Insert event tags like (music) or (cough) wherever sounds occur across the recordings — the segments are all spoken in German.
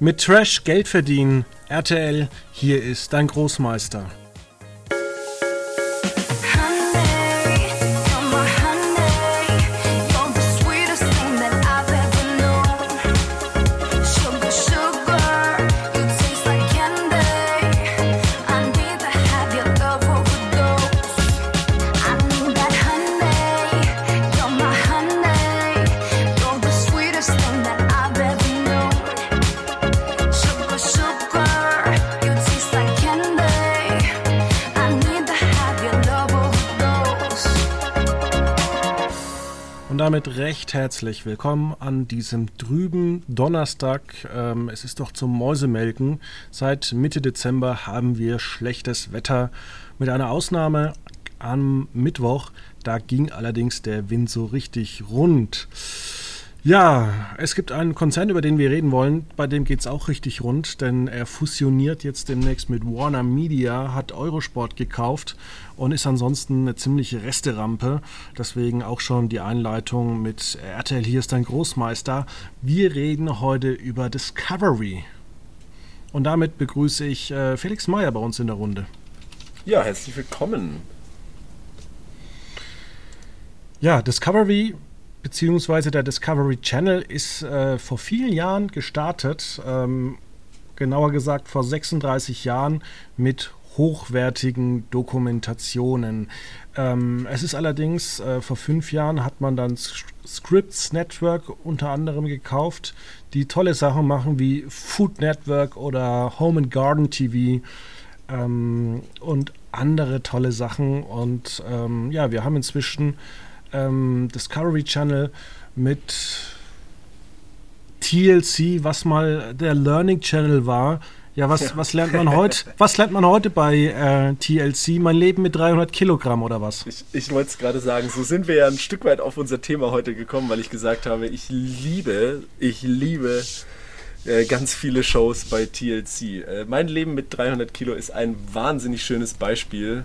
Mit Trash Geld verdienen. RTL, hier ist dein Großmeister. Recht herzlich willkommen an diesem trüben Donnerstag. Ähm, es ist doch zum Mäusemelken. Seit Mitte Dezember haben wir schlechtes Wetter. Mit einer Ausnahme am Mittwoch. Da ging allerdings der Wind so richtig rund. Ja, es gibt einen Konzern, über den wir reden wollen, bei dem geht es auch richtig rund, denn er fusioniert jetzt demnächst mit Warner Media, hat Eurosport gekauft und ist ansonsten eine ziemliche Resterampe. Deswegen auch schon die Einleitung mit RTL, hier ist dein Großmeister. Wir reden heute über Discovery. Und damit begrüße ich äh, Felix Meyer bei uns in der Runde. Ja, herzlich willkommen. Ja, Discovery beziehungsweise der Discovery Channel ist äh, vor vielen Jahren gestartet, ähm, genauer gesagt vor 36 Jahren mit hochwertigen Dokumentationen. Ähm, es ist allerdings, äh, vor fünf Jahren hat man dann Scripts Network unter anderem gekauft, die tolle Sachen machen wie Food Network oder Home and Garden TV ähm, und andere tolle Sachen. Und ähm, ja, wir haben inzwischen ähm, Discovery Channel mit TLC, was mal der Learning Channel war. Ja, was, ja. was lernt man heute? (laughs) Was lernt man heute bei äh, TLC? Mein Leben mit 300 Kilogramm oder was? Ich, ich wollte es gerade sagen. So sind wir ja ein Stück weit auf unser Thema heute gekommen, weil ich gesagt habe, ich liebe, ich liebe äh, ganz viele Shows bei TLC. Äh, mein Leben mit 300 Kilo ist ein wahnsinnig schönes Beispiel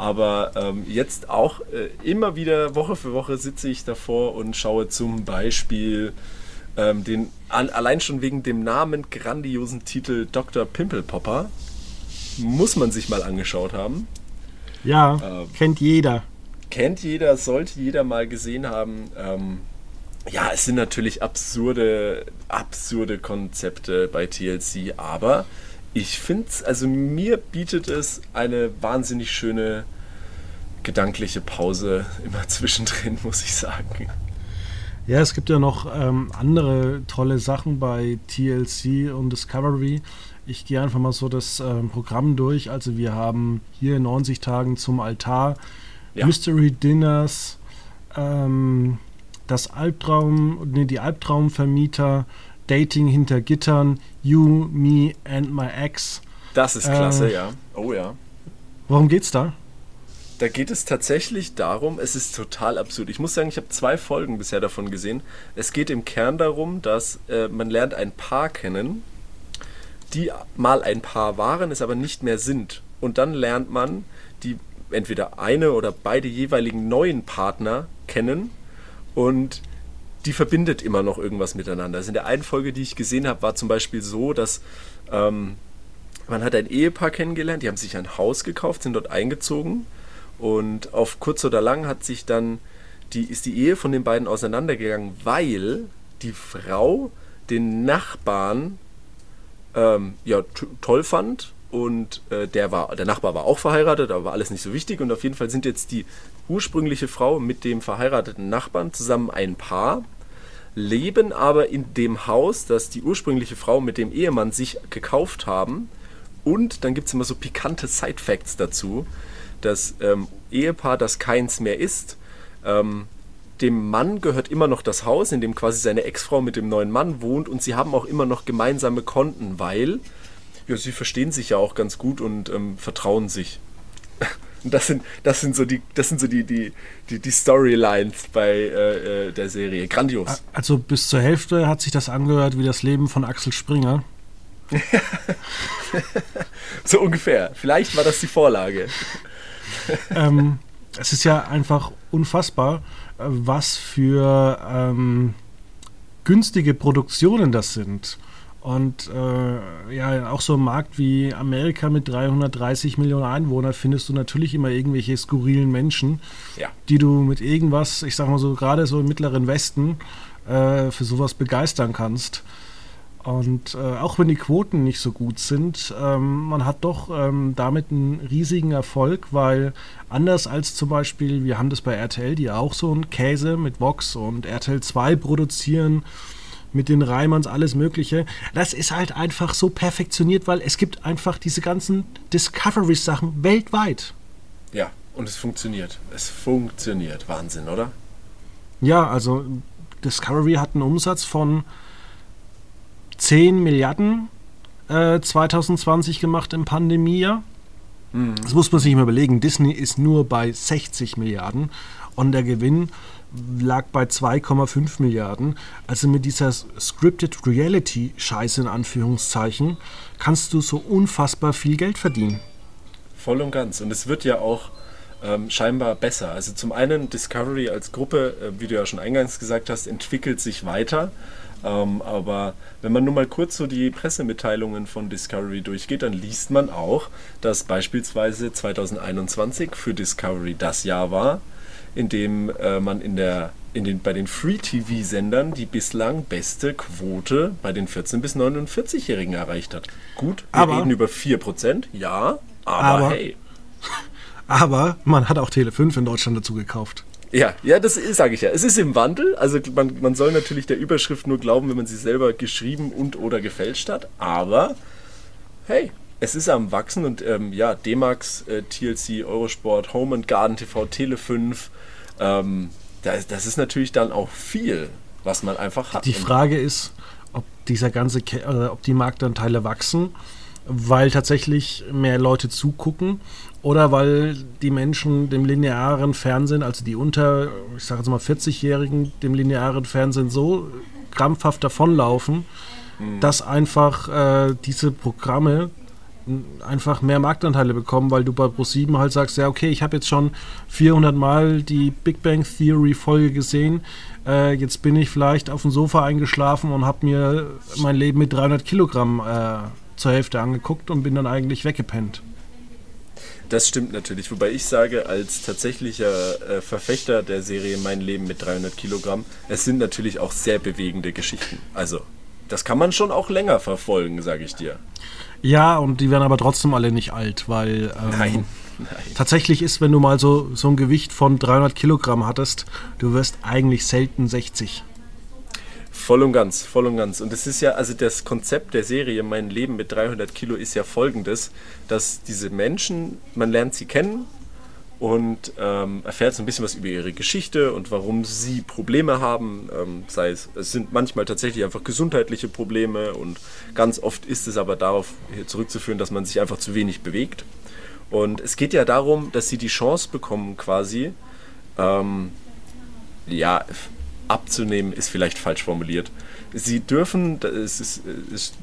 aber ähm, jetzt auch äh, immer wieder Woche für Woche sitze ich davor und schaue zum Beispiel ähm, den allein schon wegen dem Namen grandiosen Titel Dr. Pimpelpopper. Muss man sich mal angeschaut haben. Ja, ähm, kennt jeder. Kennt jeder, sollte jeder mal gesehen haben. Ähm, ja, es sind natürlich absurde, absurde Konzepte bei TLC, aber ich finde es, also mir bietet es eine wahnsinnig schöne gedankliche Pause immer (laughs) zwischendrin, muss ich sagen. Ja, es gibt ja noch ähm, andere tolle Sachen bei TLC und Discovery. Ich gehe einfach mal so das ähm, Programm durch. Also wir haben hier 90 Tagen zum Altar, ja. Mystery Dinners, ähm, das Albtraum, nee, die Albtraumvermieter, Dating hinter Gittern, You, Me and My Ex. Das ist klasse, äh, ja. Oh ja. Worum geht's da? Da geht es tatsächlich darum, es ist total absurd. Ich muss sagen, ich habe zwei Folgen bisher davon gesehen. Es geht im Kern darum, dass äh, man lernt ein Paar kennen, die mal ein Paar waren, es aber nicht mehr sind. Und dann lernt man die entweder eine oder beide jeweiligen neuen Partner kennen und die verbindet immer noch irgendwas miteinander. Also in der einen Folge, die ich gesehen habe, war zum Beispiel so, dass ähm, man hat ein Ehepaar kennengelernt, die haben sich ein Haus gekauft, sind dort eingezogen und auf kurz oder lang hat sich dann die, ist die Ehe von den beiden auseinandergegangen, weil die Frau den Nachbarn ähm, ja, toll fand und äh, der, war, der Nachbar war auch verheiratet, aber war alles nicht so wichtig und auf jeden Fall sind jetzt die ursprüngliche Frau mit dem verheirateten Nachbarn zusammen ein Paar, leben aber in dem Haus, das die ursprüngliche Frau mit dem Ehemann sich gekauft haben. Und dann gibt es immer so pikante Side-Facts dazu. Das ähm, Ehepaar, das keins mehr ist, ähm, dem Mann gehört immer noch das Haus, in dem quasi seine Ex-Frau mit dem neuen Mann wohnt und sie haben auch immer noch gemeinsame Konten, weil ja, sie verstehen sich ja auch ganz gut und ähm, vertrauen sich. Und das sind, das sind so die, das sind so die, die, die, die Storylines bei äh, äh der Serie. Grandios. Also bis zur Hälfte hat sich das angehört wie das Leben von Axel Springer. (laughs) so ungefähr. Vielleicht war das die Vorlage. ähm, es ist ja einfach unfassbar, äh, was für ähm, günstige Produktionen das sind. Und äh, ja, auch so ein Markt wie Amerika mit 330 Millionen Einwohnern findest du natürlich immer irgendwelche skurrilen Menschen, Ja. die du mit irgendwas, ich sag mal so, gerade so im mittleren Westen, äh, für sowas begeistern kannst. Und äh, auch wenn die Quoten nicht so gut sind, ähm, man hat doch ähm, damit einen riesigen Erfolg, weil anders als zum Beispiel, wir haben das bei RTL, die auch so einen Käse mit Vox und RTL 2 produzieren, mit den Reimanns, alles Mögliche. Das ist halt einfach so perfektioniert, weil es gibt einfach diese ganzen Discovery-Sachen weltweit. Ja, und es funktioniert. Es funktioniert. Wahnsinn, oder? Ja, also Discovery hat einen Umsatz von 10 Milliarden äh, 2020 gemacht im Pandemiejahr. Das muss man sich mal überlegen. Disney ist nur bei 60 Milliarden und der Gewinn lag bei 2,5 Milliarden. Also mit dieser Scripted Reality Scheiße in Anführungszeichen kannst du so unfassbar viel Geld verdienen. Voll und ganz. Und es wird ja auch ähm, scheinbar besser. Also zum einen Discovery als Gruppe, äh, wie du ja schon eingangs gesagt hast, entwickelt sich weiter. Ähm, aber wenn man nur mal kurz so die Pressemitteilungen von Discovery durchgeht, dann liest man auch, dass beispielsweise 2021 für Discovery das Jahr war, in dem äh, man in der, in den, bei den Free-TV-Sendern die bislang beste Quote bei den 14- bis 49-Jährigen erreicht hat. Gut, wir Aber- reden über 4%, ja, aber, Aber- hey. (laughs) Aber man hat auch Tele 5 in Deutschland dazu gekauft. Ja, ja, das sage ich ja. Es ist im Wandel. Also man, man soll natürlich der Überschrift nur glauben, wenn man sie selber geschrieben und oder gefälscht hat. Aber hey, es ist am wachsen und ähm, ja, D-Max, äh, TLC, Eurosport, Home and Garden TV, Tele 5, ähm, das, das ist natürlich dann auch viel, was man einfach hat. Die Frage ist, ob dieser ganze, Ke- äh, ob die Marktanteile wachsen, weil tatsächlich mehr Leute zugucken oder weil die Menschen dem linearen Fernsehen, also die unter, ich sage jetzt mal 40-Jährigen, dem linearen Fernsehen so krampfhaft davonlaufen, dass einfach äh, diese Programme einfach mehr Marktanteile bekommen, weil du bei Pro7 halt sagst, ja okay, ich habe jetzt schon 400 Mal die Big Bang Theory Folge gesehen, äh, jetzt bin ich vielleicht auf dem Sofa eingeschlafen und habe mir mein Leben mit 300 Kilogramm äh, zur Hälfte angeguckt und bin dann eigentlich weggepennt. Das stimmt natürlich. Wobei ich sage, als tatsächlicher äh, Verfechter der Serie Mein Leben mit 300 Kilogramm, es sind natürlich auch sehr bewegende Geschichten. Also, das kann man schon auch länger verfolgen, sage ich dir. Ja, und die werden aber trotzdem alle nicht alt, weil ähm, Nein, nein. tatsächlich ist, wenn du mal so, so ein Gewicht von 300 Kilogramm hattest, du wirst eigentlich selten 60. Voll und ganz, voll und ganz. Und es ist ja, also das Konzept der Serie Mein Leben mit 300 Kilo ist ja folgendes, dass diese Menschen, man lernt sie kennen und ähm, erfährt so ein bisschen was über ihre Geschichte und warum sie Probleme haben. Ähm, sei es, es sind manchmal tatsächlich einfach gesundheitliche Probleme und ganz oft ist es aber darauf zurückzuführen, dass man sich einfach zu wenig bewegt. Und es geht ja darum, dass sie die Chance bekommen, quasi, ähm, ja, abzunehmen ist vielleicht falsch formuliert. Sie dürfen, das, ist,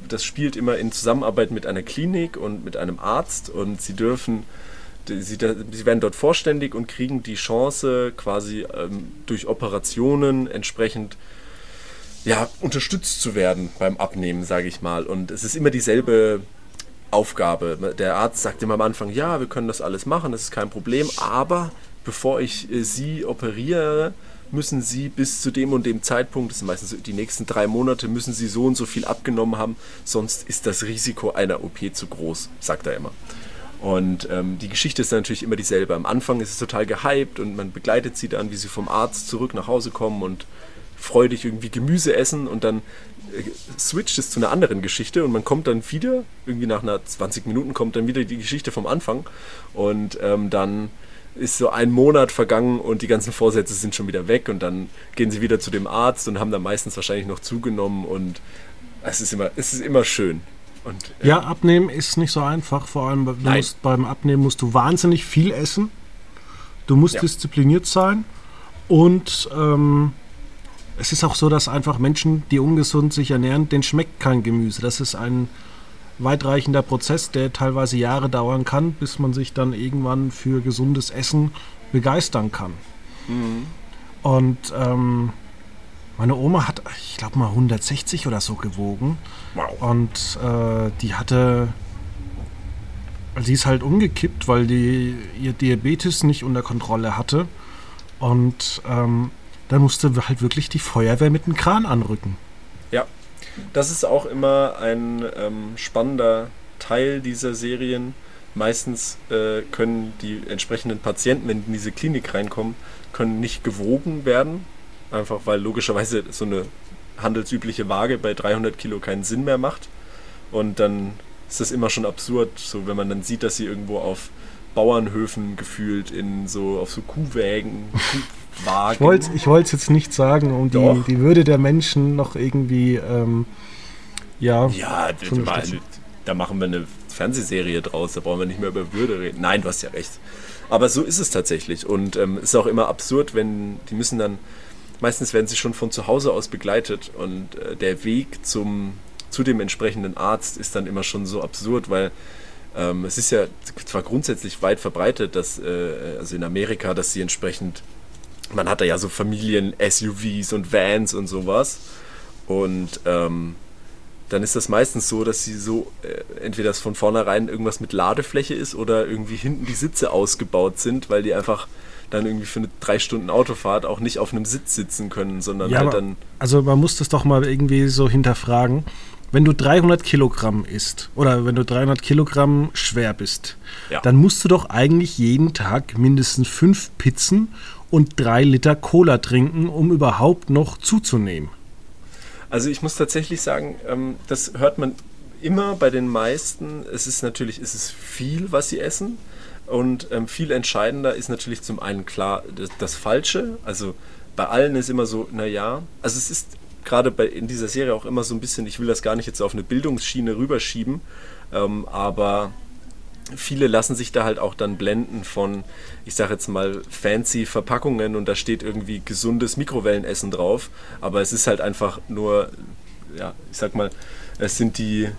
das spielt immer in Zusammenarbeit mit einer Klinik und mit einem Arzt und sie dürfen, sie, sie werden dort vorständig und kriegen die Chance, quasi ähm, durch Operationen entsprechend ja, unterstützt zu werden beim Abnehmen, sage ich mal. Und es ist immer dieselbe Aufgabe. Der Arzt sagt immer am Anfang, ja, wir können das alles machen, das ist kein Problem, aber bevor ich äh, Sie operiere, müssen Sie bis zu dem und dem Zeitpunkt, das sind meistens die nächsten drei Monate, müssen Sie so und so viel abgenommen haben, sonst ist das Risiko einer OP zu groß, sagt er immer. Und ähm, die Geschichte ist natürlich immer dieselbe. Am Anfang ist es total gehypt und man begleitet sie dann, wie sie vom Arzt zurück nach Hause kommen und freudig irgendwie Gemüse essen und dann äh, switcht es zu einer anderen Geschichte und man kommt dann wieder, irgendwie nach einer 20 Minuten kommt dann wieder die Geschichte vom Anfang und ähm, dann ist so ein Monat vergangen und die ganzen Vorsätze sind schon wieder weg und dann gehen sie wieder zu dem Arzt und haben dann meistens wahrscheinlich noch zugenommen und es ist immer, es ist immer schön. Und, äh, Ja, abnehmen ist nicht so einfach. Vor allem musst, beim Abnehmen musst du wahnsinnig viel essen. Du musst Ja. diszipliniert sein. Und ähm, es ist auch so, dass einfach Menschen, die ungesund sich ernähren, denen schmeckt kein Gemüse. Das ist ein weitreichender Prozess, der teilweise Jahre dauern kann, bis man sich dann irgendwann für gesundes Essen begeistern kann. Und ähm, Meine Oma hat, ich glaube mal 160 oder so gewogen. Wow. Und äh, die hatte, sie ist halt umgekippt, weil die ihr Diabetes nicht unter Kontrolle hatte. Und ähm, dann musste halt wirklich die Feuerwehr mit dem Kran anrücken. Ja, das ist auch immer ein ähm, spannender Teil dieser Serien. Meistens äh, können die entsprechenden Patienten, wenn die in diese Klinik reinkommen, können nicht gewogen werden. Einfach weil logischerweise so eine handelsübliche Waage bei 300 Kilo keinen Sinn mehr macht. Und dann ist das immer schon absurd, so wenn man dann sieht, dass sie irgendwo auf Bauernhöfen gefühlt in so auf so Kuhwägen, Kuhwagen. Ich wollte ich es jetzt nicht sagen, um die, die Würde der Menschen noch irgendwie ähm, ja. Ja, mal, da machen wir eine Fernsehserie draus, da brauchen wir nicht mehr über Würde reden. Nein, du hast ja recht. Aber so ist es tatsächlich. Und es ähm, ist auch immer absurd, wenn die müssen dann, meistens werden sie schon von zu Hause aus begleitet und äh, der Weg zum, zu dem entsprechenden Arzt ist dann immer schon so absurd, weil ähm, es ist ja zwar grundsätzlich weit verbreitet, dass, äh, also in Amerika, dass sie entsprechend, man hat da ja so Familien-SUVs und Vans und sowas. Und ähm, dann ist das meistens so, dass sie so äh, entweder das von vornherein irgendwas mit Ladefläche ist oder irgendwie hinten die Sitze ausgebaut sind, weil die einfach dann irgendwie für eine drei Stunden Autofahrt auch nicht auf einem Sitz sitzen können, sondern ja, halt dann. Also man muss das doch mal irgendwie so hinterfragen. Wenn du 300 Kilogramm isst oder wenn du 300 Kilogramm schwer bist, ja. dann musst du doch eigentlich jeden Tag mindestens fünf Pizzen und drei Liter Cola trinken, um überhaupt noch zuzunehmen. Also ich muss tatsächlich sagen, ähm, das hört man immer bei den meisten. Es ist natürlich, es ist viel, was sie essen. Und ähm, viel entscheidender ist natürlich zum einen klar das, das, Falsche. Also bei allen ist immer so, naja, also es ist gerade bei, in dieser Serie auch immer so ein bisschen, ich will das gar nicht jetzt auf eine Bildungsschiene rüberschieben, ähm, aber viele lassen sich da halt auch dann blenden von, ich sage jetzt mal, fancy Verpackungen und da steht irgendwie gesundes Mikrowellenessen drauf, aber es ist halt einfach nur, ja, ich sag mal, es sind die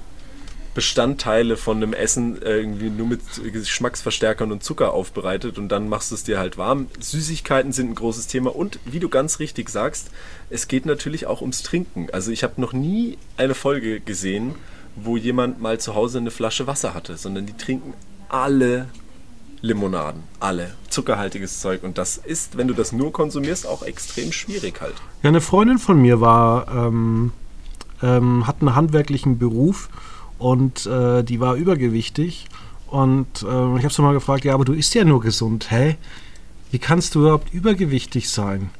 Bestandteile von einem Essen irgendwie nur mit Geschmacksverstärkern und Zucker aufbereitet und dann machst du es dir halt warm. Süßigkeiten sind ein großes Thema und wie du ganz richtig sagst, es geht natürlich auch ums Trinken. Also ich habe noch nie eine Folge gesehen, wo jemand mal zu Hause eine Flasche Wasser hatte, sondern die trinken alle Limonaden, alle zuckerhaltiges Zeug und das ist, wenn du das nur konsumierst, auch extrem schwierig halt. Ja, eine Freundin von mir war, ähm, ähm, hat einen handwerklichen Beruf und äh, die war übergewichtig und äh, ich habe sie mal gefragt, ja, aber du isst ja nur gesund, hä? Wie kannst du überhaupt übergewichtig sein?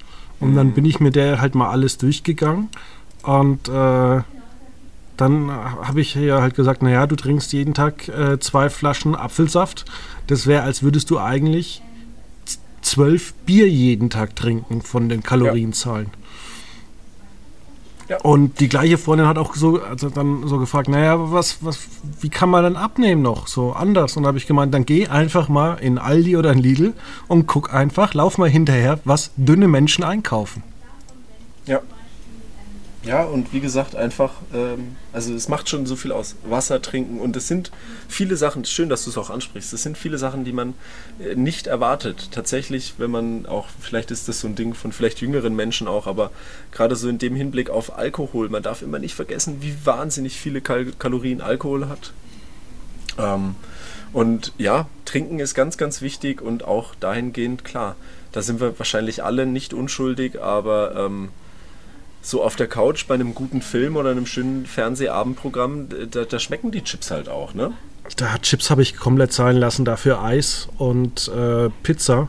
Und mhm. dann bin ich mit der halt mal alles durchgegangen und äh, dann habe ich ja halt gesagt, naja, du trinkst jeden Tag äh, zwei Flaschen Apfelsaft. Das wäre, als würdest du eigentlich zwölf Bier jeden Tag trinken von den Kalorienzahlen. Ja. Und die gleiche Freundin hat auch so, also dann so gefragt, naja, was, was, wie kann man dann abnehmen noch? So anders. Und da habe ich gemeint, dann geh einfach mal in Aldi oder in Lidl und guck einfach, lauf mal hinterher, was dünne Menschen einkaufen. Ja. Ja, und wie gesagt, einfach, ähm, also es macht schon so viel aus. Wasser trinken und es sind viele Sachen, schön, dass du es auch ansprichst, es sind viele Sachen, die man äh, nicht erwartet. Tatsächlich, wenn man auch, vielleicht ist das so ein Ding von vielleicht jüngeren Menschen auch, aber gerade so in dem Hinblick auf Alkohol, man darf immer nicht vergessen, wie wahnsinnig viele Kal Kalorien Alkohol hat. Ähm, und ja, trinken ist ganz, ganz wichtig und auch dahingehend, klar, da sind wir wahrscheinlich alle nicht unschuldig, aber ähm, so auf der Couch bei einem guten Film oder einem schönen Fernsehabendprogramm, da, da schmecken die Chips halt auch, ne? Da Chips habe ich komplett zahlen lassen, dafür Eis und äh, Pizza.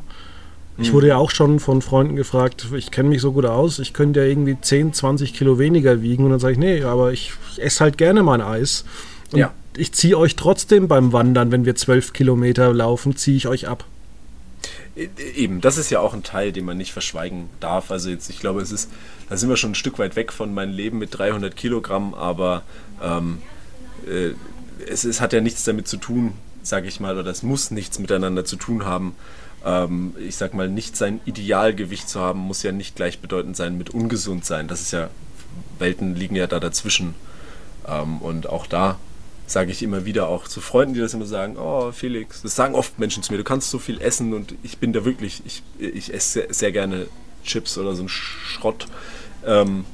Ich mhm. wurde ja auch schon von Freunden gefragt, ich kenne mich so gut aus, ich könnte ja irgendwie 10, 20 Kilo weniger wiegen. Und dann sage ich, nee, aber ich esse halt gerne mein Eis. Und ja. ich ziehe euch trotzdem beim Wandern, wenn wir 12 Kilometer laufen, ziehe ich euch ab. E, eben, das ist ja auch ein Teil, den man nicht verschweigen darf. Also jetzt, ich glaube, es ist, da sind wir schon ein Stück weit weg von meinem Leben mit 300 Kilogramm, aber ähm, äh, es, es, hat ja nichts damit zu tun, sage ich mal, oder es muss nichts miteinander zu tun haben. Ähm, ich sag mal, nicht sein Idealgewicht zu haben, muss ja nicht gleichbedeutend sein mit ungesund sein. Das ist ja, Welten liegen ja da dazwischen. Ähm, und auch da sage ich immer wieder auch zu Freunden, die das immer sagen, oh Felix, das sagen oft Menschen zu mir, du kannst so viel essen und ich bin da wirklich, ich, ich esse sehr, sehr gerne Chips oder so ein Schrott. Ähm,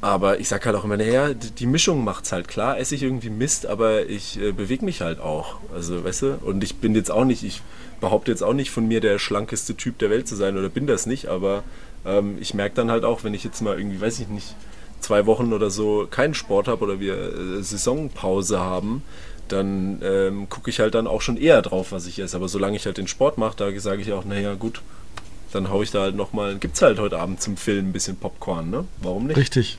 aber ich sag halt auch immer, naja, die Mischung macht's halt klar. Esse ich irgendwie Mist, aber ich äh, bewege mich halt auch. Also, weißt du, und ich bin jetzt auch nicht, ich behaupte jetzt auch nicht von mir der schlankeste Typ der Welt zu sein oder bin das nicht, aber ähm, ich merke dann halt auch, wenn ich jetzt mal irgendwie, weiß ich nicht, zwei Wochen oder so keinen Sport habe oder wir äh, Saisonpause haben, dann ähm, gucke ich halt dann auch schon eher drauf, was ich esse. Aber solange ich halt den Sport mache, da sage ich auch, naja, gut, dann haue ich da halt nochmal, gibt es halt heute Abend zum Film ein bisschen Popcorn, ne? Warum nicht? Richtig.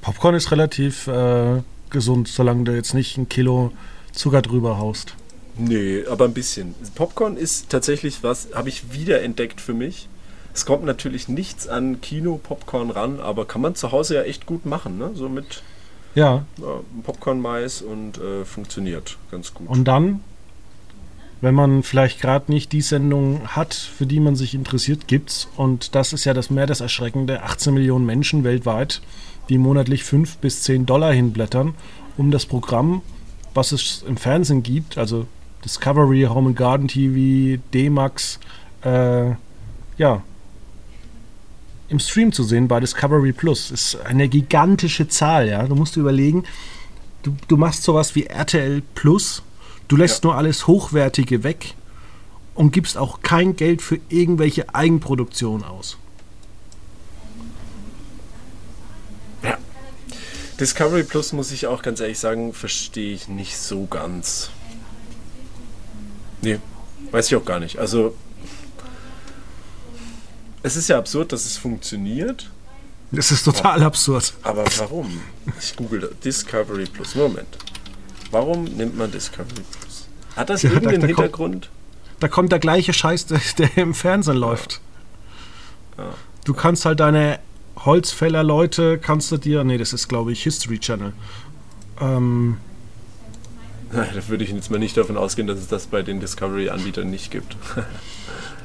Popcorn ist relativ äh, gesund, solange du jetzt nicht ein Kilo Zucker drüber haust. Nee, aber ein bisschen. Popcorn ist tatsächlich was, habe ich wieder entdeckt für mich. Es kommt natürlich nichts an Kino-Popcorn ran, aber kann man zu Hause ja echt gut machen, ne? So mit ja. Popcorn-Mais und äh, funktioniert ganz gut. Und dann, wenn man vielleicht gerade nicht die Sendung hat, für die man sich interessiert, gibt's, und das ist ja das mehr das Erschreckende, 18 Millionen Menschen weltweit, die monatlich 5 bis 10 Dollar hinblättern, um das Programm, was es im Fernsehen gibt, also Discovery, Home and Garden TV, D-Max, äh, ja, im Stream zu sehen bei Discovery Plus. Ist eine gigantische Zahl, ja. Du musst überlegen, du, du machst sowas wie RTL Plus, du lässt ja. nur alles Hochwertige weg und gibst auch kein Geld für irgendwelche Eigenproduktionen aus. Ja. Discovery Plus, muss ich auch ganz ehrlich sagen, verstehe ich nicht so ganz. Nee, weiß ich auch gar nicht. Also es ist ja absurd, dass es funktioniert. Es ist total absurd. Aber warum? Ich google Discovery Plus. Moment. Warum nimmt man Discovery Plus? Hat das ja, irgendeinen da, da Hintergrund? Kommt, da kommt der gleiche Scheiß, der, der im Fernsehen ja. läuft. Ja. Du kannst halt deine Holzfäller-Leute, kannst du dir, nee, das ist glaube ich History Channel. Ähm, (laughs) da würde ich jetzt mal nicht davon ausgehen, dass es das bei den Discovery-Anbietern nicht gibt. (laughs)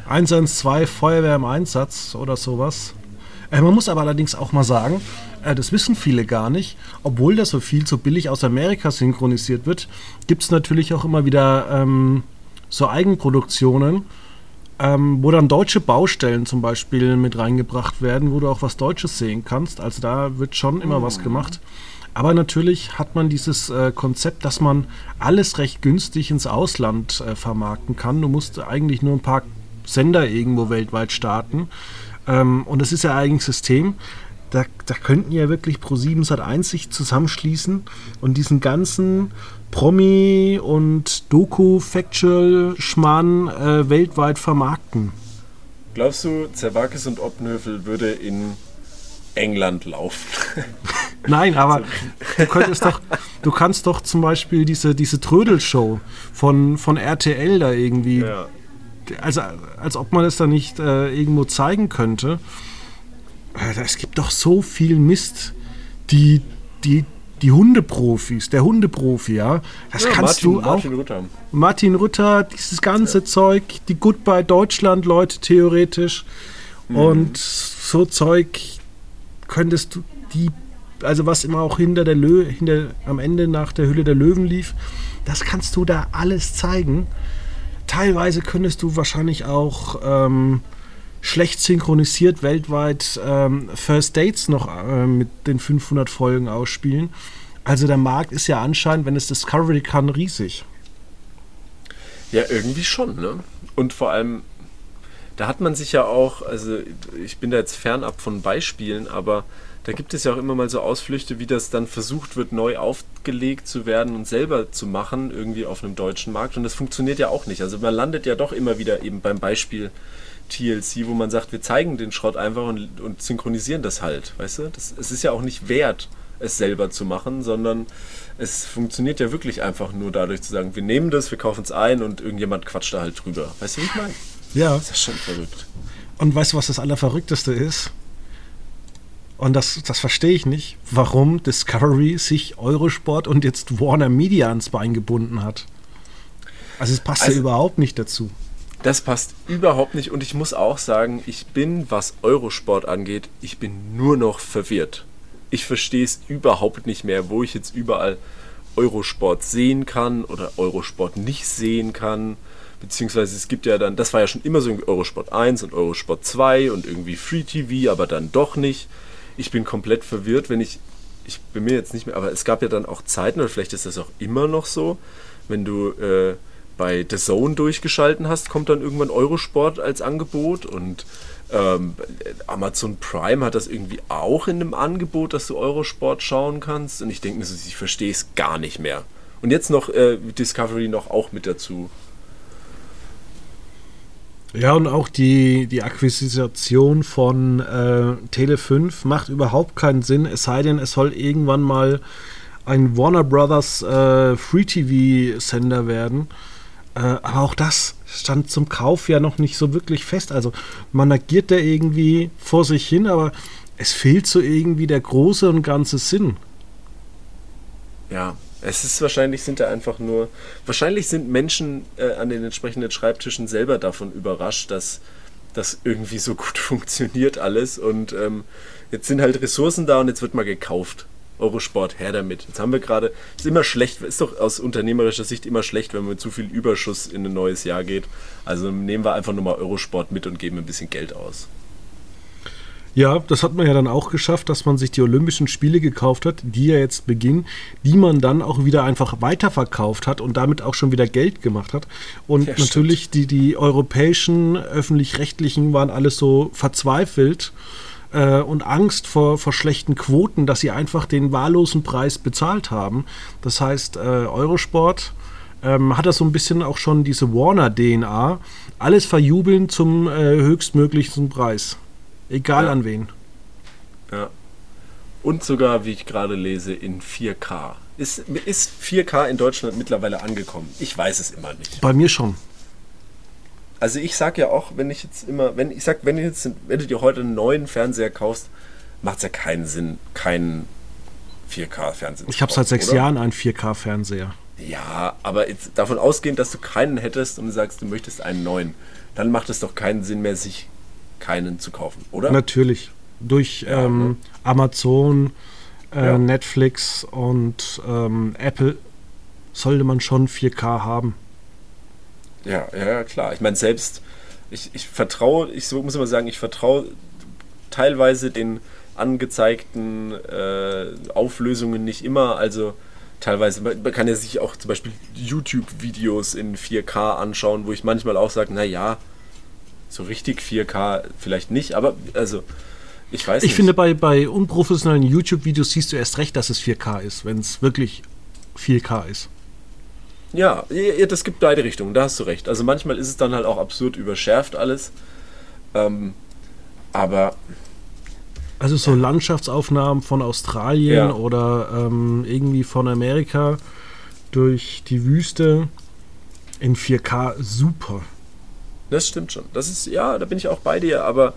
112 Feuerwehr im Einsatz oder sowas. Äh, man muss aber allerdings auch mal sagen, äh, das wissen viele gar nicht, obwohl das so viel zu billig aus Amerika synchronisiert wird, gibt es natürlich auch immer wieder ähm, so Eigenproduktionen, ähm, wo dann deutsche Baustellen zum Beispiel mit reingebracht werden, wo du auch was Deutsches sehen kannst. Also da wird schon immer mhm. was gemacht. Aber natürlich hat man dieses äh, Konzept, dass man alles recht günstig ins Ausland äh, vermarkten kann. Du musst eigentlich nur ein paar Sender irgendwo weltweit starten. Ähm, und das ist ja eigentlich System. Da, da könnten ja wirklich Pro7 Sat1 sich zusammenschließen und diesen ganzen Promi- und Doku-Factual-Schmarrn äh, weltweit vermarkten. Glaubst du, Zerwakis und Obnöfel würde in England laufen? (laughs) Nein, aber (laughs) du könntest doch, du kannst doch zum Beispiel diese, diese Trödelshow von, von RTL da irgendwie ja also als ob man es da nicht äh, irgendwo zeigen könnte. Äh, es gibt doch so viel Mist, die, die, die Hundeprofis, der Hundeprofi, ja, das ja, kannst Martin, du auch. Martin Rütter. Martin Rütter, dieses ganze ja. Zeug, die Goodbye Deutschland Leute theoretisch mhm. und so Zeug könntest du die, also was immer auch hinter der Lö, hinter am Ende nach der Hülle der Löwen lief, das kannst du da alles zeigen teilweise könntest du wahrscheinlich auch ähm, schlecht synchronisiert weltweit ähm, First Dates noch äh, mit den 500 Folgen ausspielen. Also der Markt ist ja anscheinend, wenn es Discovery kann, riesig. Ja, irgendwie schon, ne? Und vor allem, da hat man sich ja auch, also ich bin da jetzt fernab von Beispielen, aber da gibt es ja auch immer mal so Ausflüchte, wie das dann versucht wird, neu aufgelegt zu werden und selber zu machen, irgendwie auf einem deutschen Markt. Und das funktioniert ja auch nicht. Also man landet ja doch immer wieder eben beim Beispiel TLC, wo man sagt, wir zeigen den Schrott einfach und, und synchronisieren das halt. Weißt du? Das, es ist ja auch nicht wert, es selber zu machen, sondern es funktioniert ja wirklich einfach nur dadurch zu sagen, wir nehmen das, wir kaufen es ein und irgendjemand quatscht da halt drüber. Weißt du, wie ich meine? Ja. Das ist schon verrückt. Und weißt du, was das Allerverrückteste ist? Und das, das verstehe ich nicht, warum Discovery sich Eurosport und jetzt Warner Media ans Bein gebunden hat. Also es passt also, ja überhaupt nicht dazu. Das passt überhaupt nicht und ich muss auch sagen, ich bin, was Eurosport angeht, ich bin nur noch verwirrt. Ich verstehe es überhaupt nicht mehr, wo ich jetzt überall Eurosport sehen kann oder Eurosport nicht sehen kann. Beziehungsweise es gibt ja dann, das war ja schon immer so Eurosport 1 und Eurosport 2 und irgendwie Free TV, aber dann doch nicht ich bin komplett verwirrt, wenn ich, ich bin mir jetzt nicht mehr, aber es gab ja dann auch Zeiten, oder vielleicht ist das auch immer noch so, wenn du äh, bei The Zone durchgeschalten hast, kommt dann irgendwann Eurosport als Angebot und ähm, Amazon Prime hat das irgendwie auch in einem Angebot, dass du Eurosport schauen kannst. Und ich denke mir so, ich verstehe es gar nicht mehr. Und jetzt noch äh, Discovery noch auch mit dazu. Ja, und auch die, die Akquisition von äh, Tele5 macht überhaupt keinen Sinn, es sei denn, es soll irgendwann mal ein Warner Brothers äh, Free TV Sender werden. Äh, aber auch das stand zum Kauf ja noch nicht so wirklich fest. Also man agiert da irgendwie vor sich hin, aber es fehlt so irgendwie der große und ganze Sinn. Ja, es ist wahrscheinlich sind da einfach nur, wahrscheinlich sind Menschen äh, an den entsprechenden Schreibtischen selber davon überrascht, dass das irgendwie so gut (laughs) funktioniert alles und ähm, jetzt sind halt Ressourcen da und jetzt wird mal gekauft. Eurosport, her damit. Jetzt haben wir gerade, ist immer schlecht, ist doch aus unternehmerischer Sicht immer schlecht, wenn man mit zu viel Überschuss in ein neues Jahr geht. Also nehmen wir einfach nur mal Eurosport mit und geben ein bisschen Geld aus. Ja, das hat man ja dann auch geschafft, dass man sich die Olympischen Spiele gekauft hat, die ja jetzt beginnen, die man dann auch wieder einfach weiterverkauft hat und damit auch schon wieder Geld gemacht hat. Und ja, natürlich die, die europäischen öffentlich-rechtlichen waren alles so verzweifelt äh, und Angst vor, vor schlechten Quoten, dass sie einfach den wahllosen Preis bezahlt haben. Das heißt, äh, Eurosport ähm, hat das so ein bisschen auch schon diese Warner-DNA. Alles verjubeln zum äh, höchstmöglichen Preis. Egal ja. an wen. Ja. Und sogar, wie ich gerade lese, in 4K. Ist, ist 4K in Deutschland mittlerweile angekommen? Ich weiß es immer nicht. Bei mir schon. Also ich sag ja auch, wenn ich jetzt immer, wenn ich sag, wenn, jetzt, wenn du dir heute einen neuen Fernseher kaufst, macht es ja keinen Sinn, keinen 4K-Fernseher. Ich habe seit sechs oder? Jahren einen 4K-Fernseher. Ja, aber jetzt davon ausgehend, dass du keinen hättest und du sagst, du möchtest einen neuen, dann macht es doch keinen Sinn mehr, sich keinen zu kaufen, oder? Natürlich. Durch ja, ähm, ne? Amazon, äh, ja. Netflix und ähm, Apple sollte man schon 4K haben. Ja, ja, klar. Ich meine, selbst, ich, ich vertraue, ich muss immer sagen, ich vertraue teilweise den angezeigten äh, Auflösungen nicht immer. Also teilweise, man kann ja sich auch zum Beispiel YouTube-Videos in 4K anschauen, wo ich manchmal auch sage, naja, so richtig 4K vielleicht nicht, aber also ich weiß ich nicht. finde, bei, bei unprofessionellen YouTube-Videos siehst du erst recht, dass es 4K ist, wenn es wirklich 4K ist. Ja, das gibt beide Richtungen, da hast du recht. Also manchmal ist es dann halt auch absurd überschärft alles. Ähm, aber. Also so Landschaftsaufnahmen von Australien ja. oder ähm, irgendwie von Amerika durch die Wüste in 4K super. Das stimmt schon. Das ist, ja, da bin ich auch bei dir, aber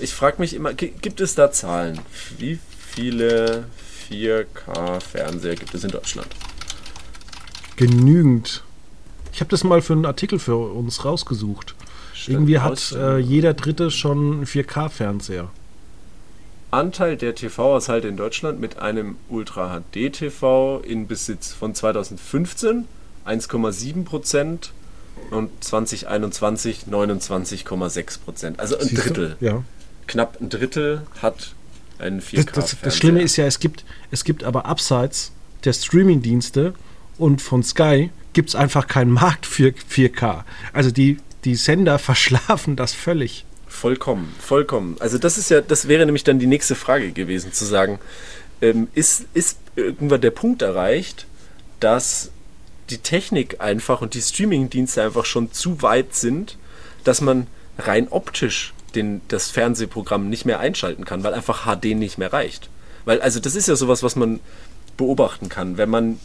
ich frage mich immer, gibt es da Zahlen? Wie viele 4K-Fernseher gibt es in Deutschland? genügend. Ich habe das mal für einen Artikel für uns rausgesucht. Stimmt, Irgendwie hat äh, jeder Dritte schon einen 4K-Fernseher. Anteil der TV-Haushalte in Deutschland mit einem Ultra HD TV in Besitz von 2015 1,7 Prozent und 2021 29,6 Prozent. Also ein Siehst Drittel. Du? Ja. Knapp ein Drittel hat einen 4K. Das, das, das Schlimme ist ja, es gibt, es gibt aber abseits der Streaming-Dienste und von Sky gibt es einfach keinen Markt für 4K. Also die, die Sender (laughs) verschlafen das völlig. Vollkommen, vollkommen. Also das ist ja, das wäre nämlich dann die nächste Frage gewesen, zu sagen, ähm, ist, ist irgendwann der Punkt erreicht, dass die Technik einfach und die Streaming-Dienste einfach schon zu weit sind, dass man rein optisch den, das Fernsehprogramm nicht mehr einschalten kann, weil einfach HD nicht mehr reicht. Weil, also das ist ja sowas, was man beobachten kann. Wenn man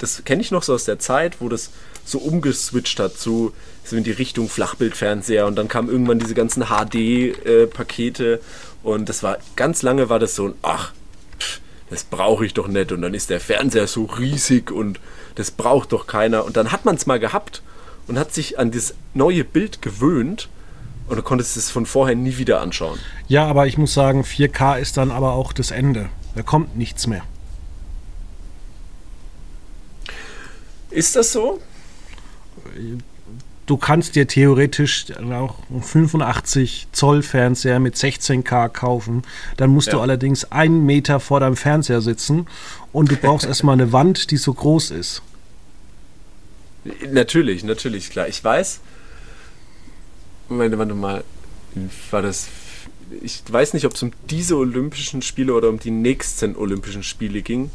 das kenne ich noch so aus der Zeit, wo das so umgeswitcht hat zu so in die Richtung Flachbildfernseher und dann kamen irgendwann diese ganzen HD-Pakete äh, und das war ganz lange war das so ach, pff, das brauche ich doch nicht und dann ist der Fernseher so riesig und das braucht doch keiner und dann hat man es mal gehabt und hat sich an das neue Bild gewöhnt und du konntest es von vorher nie wieder anschauen. Ja, aber ich muss sagen, 4K ist dann aber auch das Ende. Da kommt nichts mehr. Ist das so? Du kannst dir theoretisch auch einen 85 Zoll Fernseher mit 16K kaufen. Dann musst ja. du allerdings einen Meter vor deinem Fernseher sitzen und du brauchst (laughs) erstmal eine Wand, die so groß ist. Natürlich, natürlich, klar. Ich weiß, Moment, warte mal, war das ich weiß nicht, ob es um diese Olympischen Spiele oder um die nächsten Olympischen Spiele ging.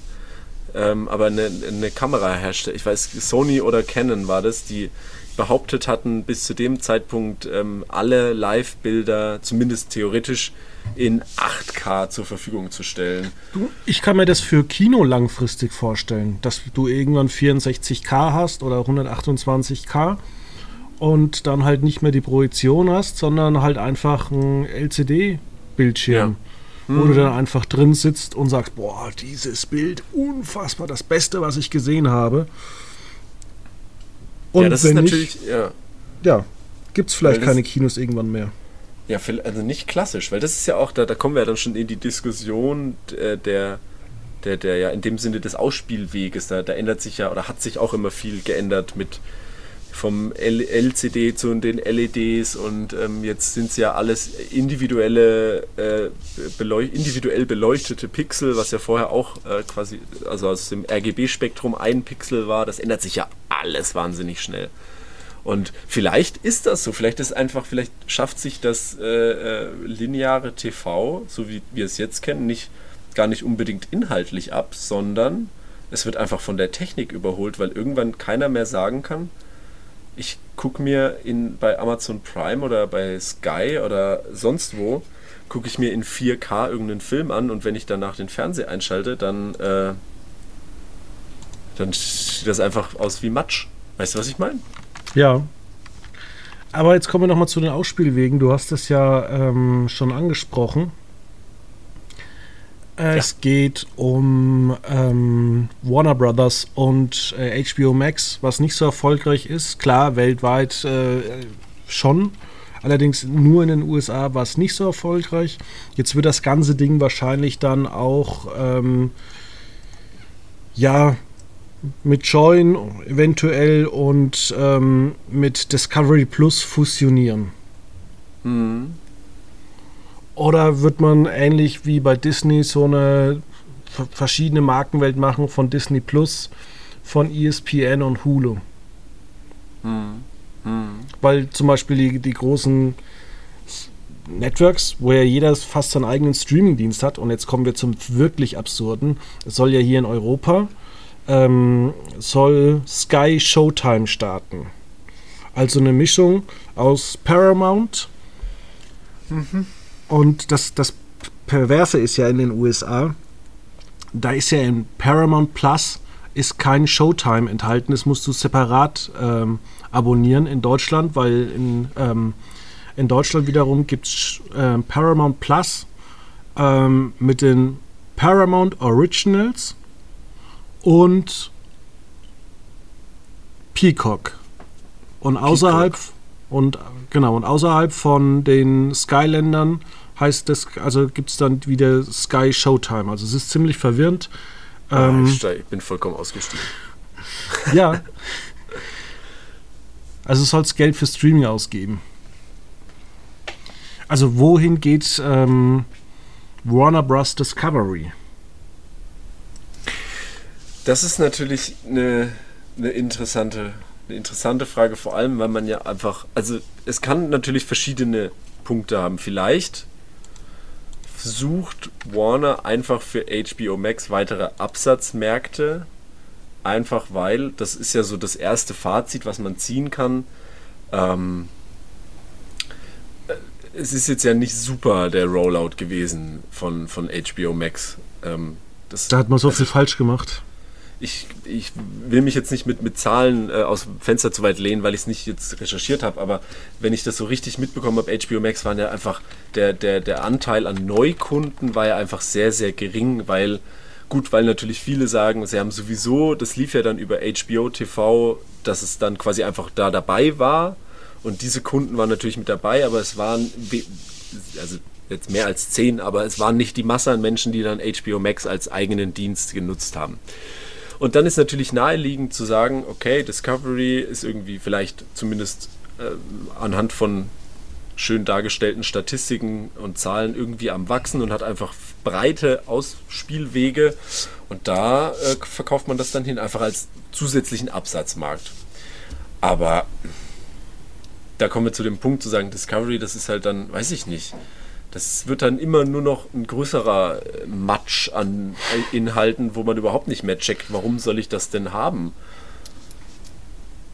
Ähm, aber eine, eine Kamerahersteller, ich weiß, Sony oder Canon war das, die behauptet hatten, bis zu dem Zeitpunkt ähm, alle Live-Bilder, zumindest theoretisch, in 8K zur Verfügung zu stellen. Du, ich kann mir das für Kino langfristig vorstellen, dass du irgendwann 64K hast oder 128K und dann halt nicht mehr die Projektion hast, sondern halt einfach ein LCD-Bildschirm. Ja. Wo du dann einfach drin sitzt und sagst, boah, dieses Bild, unfassbar, das Beste, was ich gesehen habe. Und ja, das ist natürlich, nicht, ja. Ja, gibt es vielleicht keine Kinos irgendwann mehr. Ja, also nicht klassisch, weil das ist ja auch, da, da kommen wir ja dann schon in die Diskussion der, der, der, der ja in dem Sinne des Ausspielweges, da, da ändert sich ja oder hat sich auch immer viel geändert mit vom LCD zu den LEDs und ähm, jetzt sind es ja alles individuelle, äh, beleuch individuell beleuchtete Pixel, was ja vorher auch äh, quasi, also aus dem RGB-Spektrum ein Pixel war. Das ändert sich ja alles wahnsinnig schnell. Und vielleicht ist das so, vielleicht ist einfach, vielleicht schafft sich das äh, äh lineare TV, so wie wir es jetzt kennen, nicht gar nicht unbedingt inhaltlich ab, sondern es wird einfach von der Technik überholt, weil irgendwann keiner mehr sagen kann, ich gucke mir in, bei Amazon Prime oder bei Sky oder sonst wo, gucke ich mir in 4K irgendeinen Film an und wenn ich danach den Fernseher einschalte, dann, äh, dann sieht das einfach aus wie Matsch. Weißt du, was ich meine? Ja. Aber jetzt kommen wir nochmal zu den Ausspielwegen. Du hast es ja ähm, schon angesprochen. Es ja. geht um ähm, Warner Brothers und äh, HBO Max, was nicht so erfolgreich ist. Klar, weltweit äh, schon. Allerdings nur in den USA war es nicht so erfolgreich. Jetzt wird das ganze Ding wahrscheinlich dann auch ähm, ja mit Join eventuell und ähm, mit Discovery Plus fusionieren. Mhm. Oder wird man ähnlich wie bei Disney so eine verschiedene Markenwelt machen von Disney Plus, von ESPN und Hulu? Hm. Hm. Weil zum Beispiel die, die großen Networks, wo ja jeder fast seinen eigenen Streamingdienst hat, und jetzt kommen wir zum wirklich absurden, es soll ja hier in Europa, ähm, soll Sky Showtime starten. Also eine Mischung aus Paramount, mhm. Und das, das Perverse ist ja in den USA, da ist ja in Paramount Plus ist kein Showtime enthalten. Das musst du separat ähm, abonnieren in Deutschland, weil in, ähm, in Deutschland wiederum gibt es äh, Paramount Plus ähm, mit den Paramount Originals und Peacock. Und außerhalb Peacock. und genau und außerhalb von den Skyländern heißt das, also gibt es dann wieder Sky Showtime. Also es ist ziemlich verwirrend. Ah, ähm, ich, ich bin vollkommen ausgestiegen. (laughs) Ja. Also sollst Geld für Streaming ausgeben. Also wohin geht ähm, Warner Bros. Discovery? Das ist natürlich eine, eine interessante eine interessante Frage, vor allem, weil man ja einfach, also es kann natürlich verschiedene Punkte haben. Vielleicht sucht Warner einfach für HBO Max weitere Absatzmärkte, einfach weil, das ist ja so das erste Fazit, was man ziehen kann. Ähm, es ist jetzt ja nicht super der Rollout gewesen von, von HBO Max. Ähm, das, da hat man so also, viel falsch gemacht ich, ich will mich jetzt nicht mit, mit Zahlen äh, aus dem Fenster zu weit lehnen, weil ich es nicht jetzt recherchiert habe, aber wenn ich das so richtig mitbekommen habe, HBO Max waren ja einfach, der, der, der Anteil an Neukunden war ja einfach sehr, sehr gering, weil, gut, weil natürlich viele sagen, sie haben sowieso, das lief ja dann über HBO TV, dass es dann quasi einfach da dabei war und diese Kunden waren natürlich mit dabei, aber es waren, also jetzt mehr als zehn, aber es waren nicht die Masse an Menschen, die dann HBO Max als eigenen Dienst genutzt haben. Und dann ist natürlich naheliegend zu sagen, okay, Discovery ist irgendwie vielleicht zumindest äh, anhand von schön dargestellten Statistiken und Zahlen irgendwie am Wachsen und hat einfach breite Ausspielwege. Und da äh, verkauft man das dann hin, einfach als zusätzlichen Absatzmarkt. Aber da kommen wir zu dem Punkt zu sagen, Discovery, das ist halt dann, weiß ich nicht. Das wird dann immer nur noch ein größerer äh, Matsch an Inhalten, wo man überhaupt nicht mehr checkt, warum soll ich das denn haben?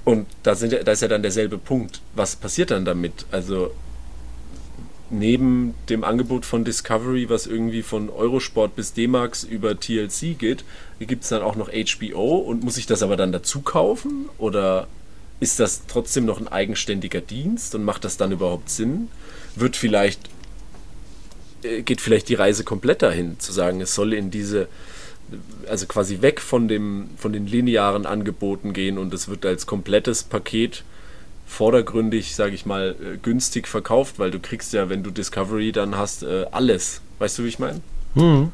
Und da, sind, da ist ja dann derselbe Punkt. Was passiert dann damit? Also neben dem Angebot von Discovery, was irgendwie von Eurosport bis D-Max über TLC geht, gibt es dann auch noch HBO und muss ich das aber dann dazu kaufen? Oder ist das trotzdem noch ein eigenständiger Dienst und macht das dann überhaupt Sinn? Wird vielleicht, äh, geht vielleicht die Reise komplett dahin, zu sagen, es soll in diese, also quasi weg von, dem, von den linearen Angeboten gehen und es wird als komplettes Paket vordergründig, sage ich mal, äh, günstig verkauft, weil du kriegst ja, wenn du Discovery dann hast, äh, alles. Weißt du, wie ich meine? Hm.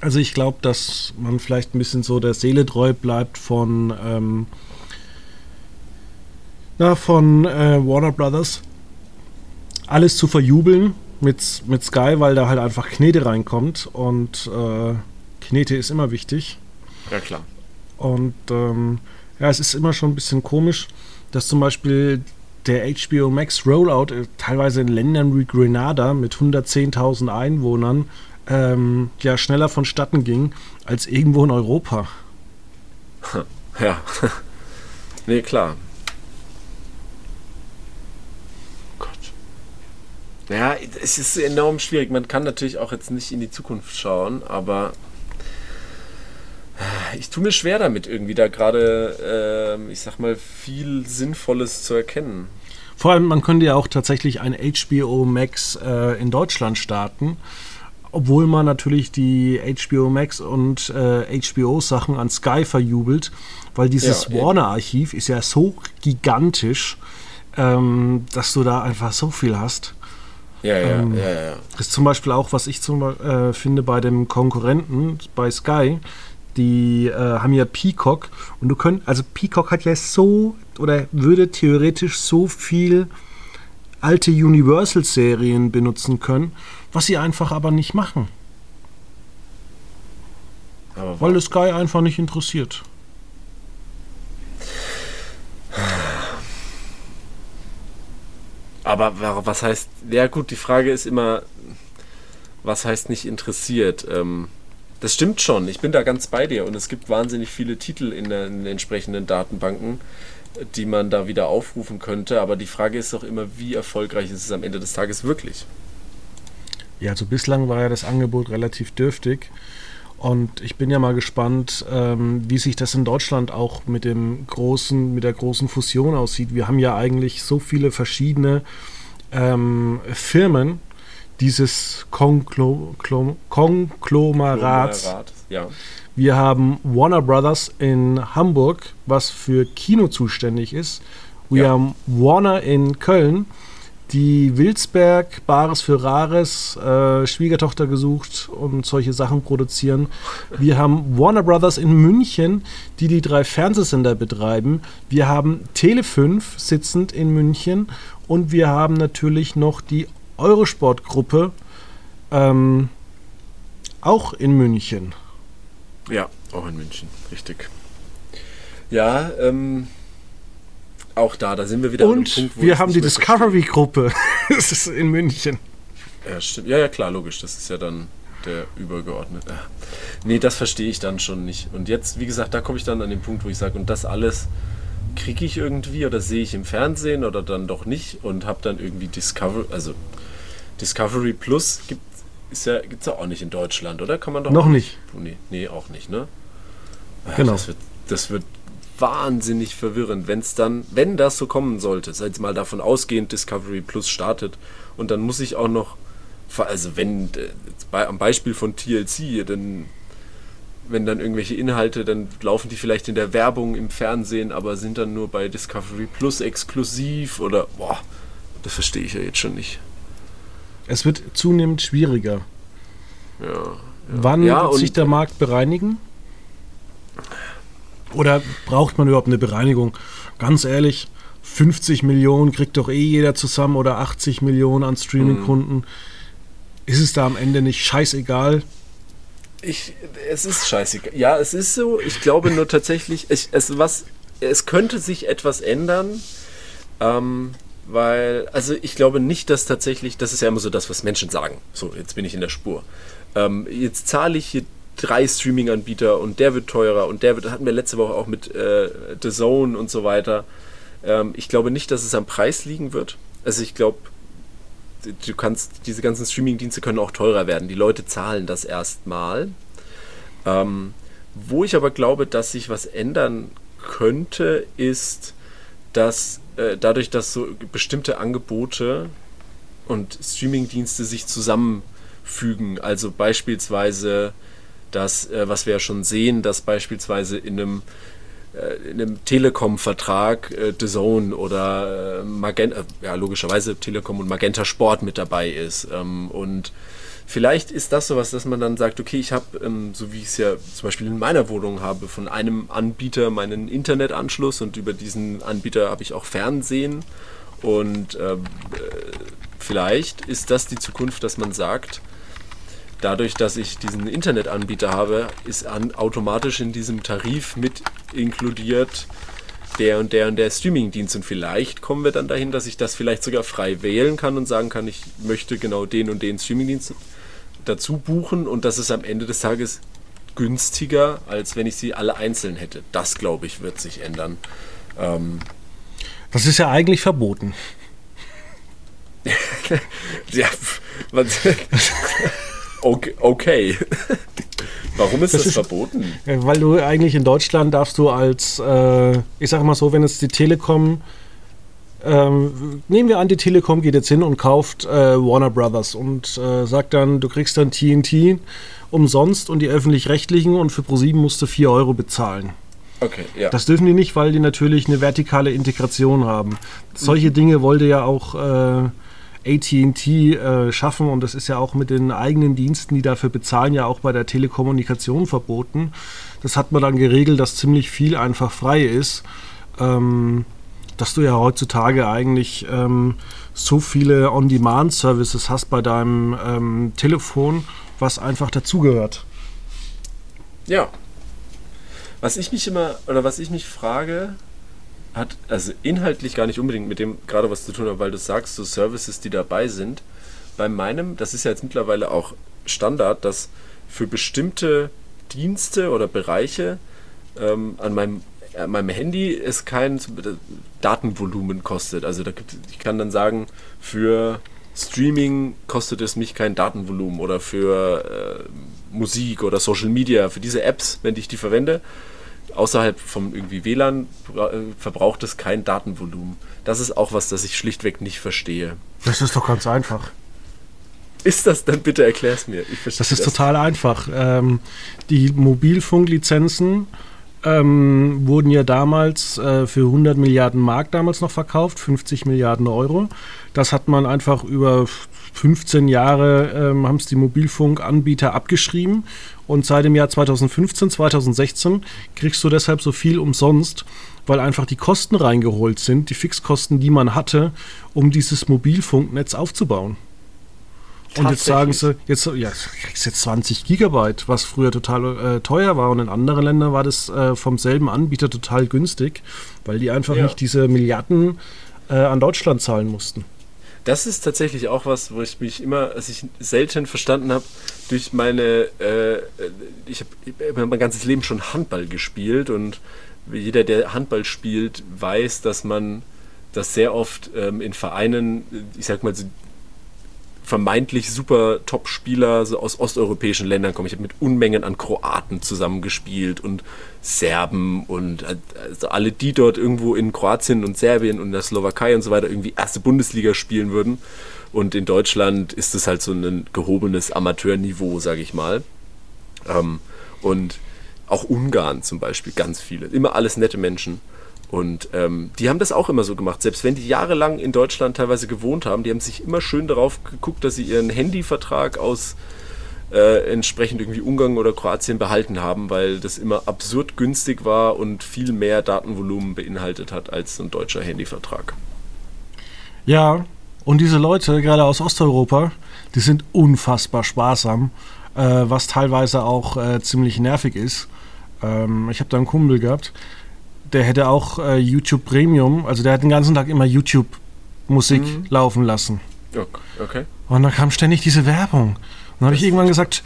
Also ich glaube, dass man vielleicht ein bisschen so der Seele treu bleibt von, ähm, na, von äh, Warner Brothers. Alles zu verjubeln mit, mit Sky, weil da halt einfach Knete reinkommt und äh, Knete ist immer wichtig. Ja, klar. Und ähm, ja, es ist immer schon ein bisschen komisch dass zum Beispiel der HBO Max Rollout äh, teilweise in Ländern wie Grenada mit 110.000 Einwohnern ähm, ja schneller vonstatten ging als irgendwo in Europa. (laughs) Ja. (laughs) nee, klar. Ja, es ist enorm schwierig. Man kann natürlich auch jetzt nicht in die Zukunft schauen, aber ich tue mir schwer damit, irgendwie da gerade, äh, ich sag mal, viel Sinnvolles zu erkennen. Vor allem, man könnte ja auch tatsächlich ein HBO Max äh, in Deutschland starten, obwohl man natürlich die HBO Max und äh, HBO-Sachen an Sky verjubelt, weil dieses ja, Warner-Archiv ist ja so gigantisch, ähm, dass du da einfach so viel hast. Ja, ja, ähm, ja, ja. Das ist zum Beispiel auch, was ich zum, äh, finde bei dem Konkurrenten, bei Sky die äh, haben ja Peacock und du könnt, also Peacock hat ja so oder würde theoretisch so viel alte Universal-Serien benutzen können, was sie einfach aber nicht machen. Aber weil das Sky einfach nicht interessiert. (sighs) Aber was heißt, ja gut, die Frage ist immer, was heißt nicht interessiert? Ähm, das stimmt schon, ich bin da ganz bei dir und es gibt wahnsinnig viele Titel in, den entsprechenden Datenbanken, die man da wieder aufrufen könnte, aber die Frage ist doch immer, wie erfolgreich ist es am Ende des Tages wirklich? Ja, also bislang war ja das Angebot relativ dürftig. Und ich bin ja mal gespannt, ähm, wie sich das in Deutschland auch mit dem großen, mit der großen Fusion aussieht. Wir haben ja eigentlich so viele verschiedene ähm, Firmen, dieses Konklo Konglomerat. Ja. Wir haben Warner Brothers in Hamburg, was für Kino zuständig ist. Wir ja. haben Warner in Köln, die Wilsberg, Bares für Rares, äh, Schwiegertochter gesucht und solche Sachen produzieren. Wir haben Warner Brothers in München, die die drei Fernsehsender betreiben. Wir haben Tele5 sitzend in München und wir haben natürlich noch die Eurosport-Gruppe ähm, auch in München. Ja, auch in München, richtig. Ja, ähm, auch da, da sind wir wieder Und Punkt, wo wir haben die Discovery-Gruppe. (laughs) das ist in München. Ja, stimmt. Ja, ja, klar, logisch. Das ist ja dann der übergeordnete. Nee, das verstehe ich dann schon nicht. Und jetzt, wie gesagt, da komme ich dann an den Punkt, wo ich sage, und das alles kriege ich irgendwie oder sehe ich im Fernsehen oder dann doch nicht und habe dann irgendwie Discovery, also Discovery Plus gibt es ja, gibt's ja auch nicht in Deutschland, oder? Kann man doch noch nicht. Nee, nee, auch nicht, ne? Genau. Das wird, das wird wahnsinnig verwirrend, wenn es dann, wenn das so kommen sollte, sei jetzt mal davon ausgehend, Discovery Plus startet und dann muss ich auch noch, also wenn, äh, bei, am Beispiel von TLC, dann wenn dann irgendwelche Inhalte, dann laufen die vielleicht in der Werbung im Fernsehen, aber sind dann nur bei Discovery Plus exklusiv oder boah, das verstehe ich ja jetzt schon nicht. Es wird zunehmend schwieriger. Ja, ja. Wann ja, wird sich der Markt bereinigen? Oder braucht man überhaupt eine Bereinigung? Ganz ehrlich, 50 Millionen kriegt doch eh jeder zusammen oder 80 Millionen an Streaming-Kunden. Mhm. Ist es da am Ende nicht scheißegal? Ich, es ist scheißegal. Ja, es ist so. Ich glaube nur tatsächlich, ich, es, was, es könnte sich etwas ändern. Ähm, weil, also ich glaube nicht, dass tatsächlich, das ist ja immer so das, was Menschen sagen. So, jetzt bin ich in der Spur. Ähm, jetzt zahle ich hier drei Streaming-Anbieter und der wird teurer und der wird, hatten wir letzte Woche auch mit äh, The Zone und so weiter. Ähm, ich glaube nicht, dass es am Preis liegen wird. Also ich glaube, du kannst, diese ganzen Streaming-Dienste können auch teurer werden. Die Leute zahlen das erstmal. Ähm, wo ich aber glaube, dass sich was ändern könnte, ist, dass äh, dadurch, dass so bestimmte Angebote und Streaming-Dienste sich zusammenfügen, also beispielsweise das, äh, was wir ja schon sehen, dass beispielsweise in einem äh, in einem Telekom-Vertrag äh, The Zone oder äh, Magenta, ja logischerweise Telekom und Magenta Sport mit dabei ist. Ähm, und vielleicht ist das sowas, dass man dann sagt, okay, ich habe, ähm, so wie ich es ja zum Beispiel in meiner Wohnung habe, von einem Anbieter meinen Internetanschluss und über diesen Anbieter habe ich auch Fernsehen. Und ähm, äh, vielleicht ist das die Zukunft, dass man sagt, dadurch, dass ich diesen Internetanbieter habe, ist an, automatisch in diesem Tarif mit inkludiert der und der und der Streamingdienst. Und vielleicht kommen wir dann dahin, dass ich das vielleicht sogar frei wählen kann und sagen kann, ich möchte genau den und den Streamingdienst dazu buchen und das ist am Ende des Tages günstiger, als wenn ich sie alle einzeln hätte. Das, glaube ich, wird sich ändern. Ähm das ist ja eigentlich verboten. (laughs) ja, was, (laughs) Okay. okay. (laughs) Warum ist das, das ist, verboten? Weil du eigentlich in Deutschland darfst du als, äh, ich sag mal so, wenn es die Telekom, ähm, nehmen wir an, die Telekom geht jetzt hin und kauft äh, Warner Brothers und äh, sagt dann, du kriegst dann TNT umsonst und die öffentlich-rechtlichen und für ProSieben musst du 4 Euro bezahlen. Okay, ja. Das dürfen die nicht, weil die natürlich eine vertikale Integration haben. Solche mhm. Dinge wollte ja auch äh, ATT äh, schaffen und das ist ja auch mit den eigenen Diensten, die dafür bezahlen, ja auch bei der Telekommunikation verboten. Das hat man dann geregelt, dass ziemlich viel einfach frei ist. Ähm, dass du ja heutzutage eigentlich ähm, so viele On-Demand-Services hast bei deinem ähm, Telefon, was einfach dazugehört. Ja. Was ich mich immer, oder was ich mich frage, hat also inhaltlich gar nicht unbedingt mit dem gerade was zu tun hat, weil du sagst, so Services, die dabei sind. Bei meinem, das ist ja jetzt mittlerweile auch Standard, dass für bestimmte Dienste oder Bereiche ähm, an meinem, äh, meinem Handy es kein Datenvolumen kostet. Also da gibt, ich kann dann sagen, für Streaming kostet es mich kein Datenvolumen oder für äh, Musik oder Social Media, für diese Apps, wenn ich die verwende, außerhalb vom irgendwie WLAN äh, verbraucht es kein Datenvolumen. Das ist auch was, das ich schlichtweg nicht verstehe. Das ist doch ganz einfach. Ist das dann bitte erklär es mir? das ist das. total einfach. Ähm, die Mobilfunklizenzen ähm, wurden ja damals äh, für 100 Milliarden Mark damals noch verkauft, 50 Milliarden Euro. Das hat man einfach über 15 Jahre ähm, haben es die Mobilfunkanbieter abgeschrieben und seit dem Jahr 2015, 2016 kriegst du deshalb so viel umsonst, weil einfach die Kosten reingeholt sind, die Fixkosten, die man hatte, um dieses Mobilfunknetz aufzubauen. Und jetzt sagen sie, jetzt, ja, du kriegst jetzt 20 Gigabyte, was früher total äh, teuer war. Und in anderen Ländern war das äh, vom selben Anbieter total günstig, weil die einfach ja. nicht diese Milliarden äh, an Deutschland zahlen mussten. Das ist tatsächlich auch was, wo ich mich immer, als ich selten verstanden habe, durch meine, äh, ich habe mein ganzes Leben schon Handball gespielt und jeder, der Handball spielt, weiß, dass man das sehr oft ähm, in Vereinen, ich sag mal, so vermeintlich super Top-Spieler so aus osteuropäischen Ländern kommen. Ich habe mit Unmengen an Kroaten zusammengespielt und Serben und also alle, die dort irgendwo in Kroatien und Serbien und der Slowakei und so weiter irgendwie erste Bundesliga spielen würden. Und in Deutschland ist es halt so ein gehobenes Amateurniveau, sage ich mal. Ähm, und auch Ungarn zum Beispiel, ganz viele. Immer alles nette Menschen. Und ähm, die haben das auch immer so gemacht. Selbst wenn die jahrelang in Deutschland teilweise gewohnt haben, die haben sich immer schön darauf geguckt, dass sie ihren Handyvertrag aus äh, entsprechend irgendwie Ungarn oder Kroatien behalten haben, weil das immer absurd günstig war und viel mehr Datenvolumen beinhaltet hat als ein deutscher Handyvertrag. Ja, und diese Leute, gerade aus Osteuropa, die sind unfassbar sparsam, äh, was teilweise auch äh, ziemlich nervig ist. Ähm, ich habe da einen Kumpel gehabt, der hätte auch äh, YouTube Premium, also der hat den ganzen Tag immer YouTube-Musik mhm. laufen lassen. Okay. Und dann kam ständig diese Werbung. Und dann habe ich irgendwann gesagt,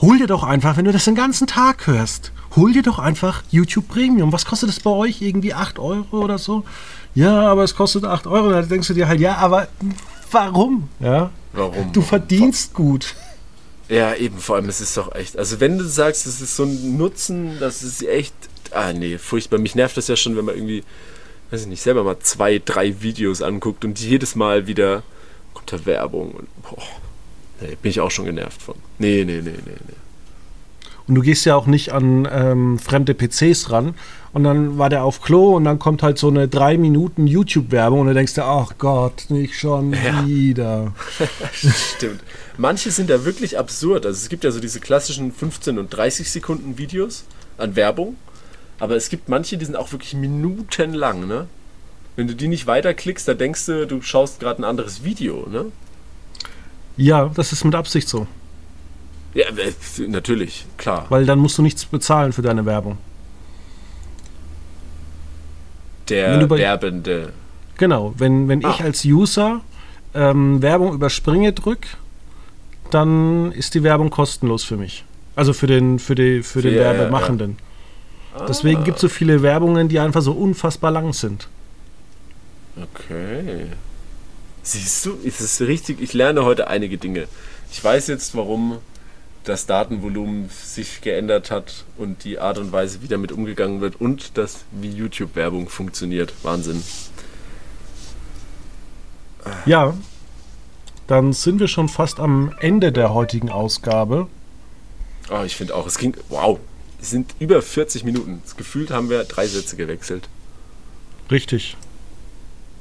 hol dir doch einfach, wenn du das den ganzen Tag hörst, hol dir doch einfach YouTube Premium. Was kostet das bei euch? Irgendwie 8 Euro oder so? Ja, aber es kostet 8 Euro. Da denkst du dir halt, ja, aber warum? Ja. Warum? Du verdienst gut. Ja, eben, vor allem, es ist doch echt. Also, wenn du sagst, es ist so ein Nutzen, das ist echt. Ah, nee, furchtbar. Mich nervt das ja schon, wenn man irgendwie, weiß ich nicht, selber mal zwei, drei Videos anguckt und jedes Mal wieder kommt da Werbung. Und, boah, nee, bin ich auch schon genervt von. Nee, nee, nee, nee, nee. Und du gehst ja auch nicht an ähm, fremde PCs ran. Und dann war der auf Klo und dann kommt halt so eine drei Minuten YouTube-Werbung und du denkst dir, ach Gott, nicht schon (laughs) ja. wieder. (laughs) Stimmt. Manche sind ja wirklich absurd. Also es gibt ja so diese klassischen 15 und 30 Sekunden Videos an Werbung. Aber es gibt manche, die sind auch wirklich minutenlang, ne? Wenn du die nicht weiterklickst, da denkst du, du schaust gerade ein anderes Video, ne? Ja, das ist mit Absicht so. Ja, äh, natürlich, klar. Weil dann musst du nichts bezahlen für deine Werbung. Der Werbende. Genau, wenn, wenn ah. ich als User ähm, Werbung überspringe drück, dann ist die Werbung kostenlos für mich. Also für den, für die, für den ja, Werbemachenden. Ja. Deswegen gibt es so viele Werbungen, die einfach so unfassbar lang sind. Okay. Siehst du, ist es richtig? Ich lerne heute einige Dinge. Ich weiß jetzt, warum das Datenvolumen sich geändert hat und die Art und Weise, wie damit umgegangen wird und das, wie YouTube-Werbung funktioniert. Wahnsinn. Ja, dann sind wir schon fast am Ende der heutigen Ausgabe. Oh, ich finde auch, es ging, wow, sind über 40 Minuten. Gefühlt haben wir drei Sätze gewechselt. Richtig.